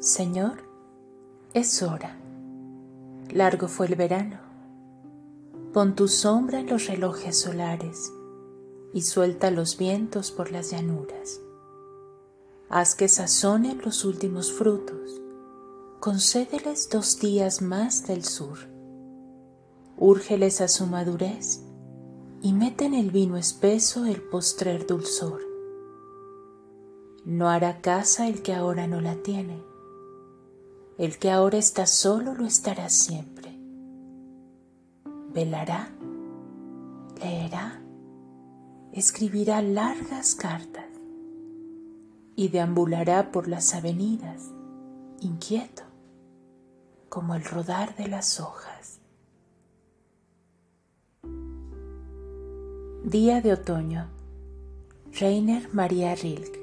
Señor, es hora. Largo fue el verano. Pon tu sombra en los relojes solares y suelta los vientos por las llanuras. Haz que sazonen los últimos frutos. Concédeles dos días más del sur. Úrgeles a su madurez y mete en el vino espeso el postrer dulzor. No hará casa el que ahora no la tiene. El que ahora está solo lo estará siempre. Velará, leerá, escribirá largas cartas y deambulará por las avenidas, inquieto, como el rodar de las hojas. Día de otoño. Reiner María Rilke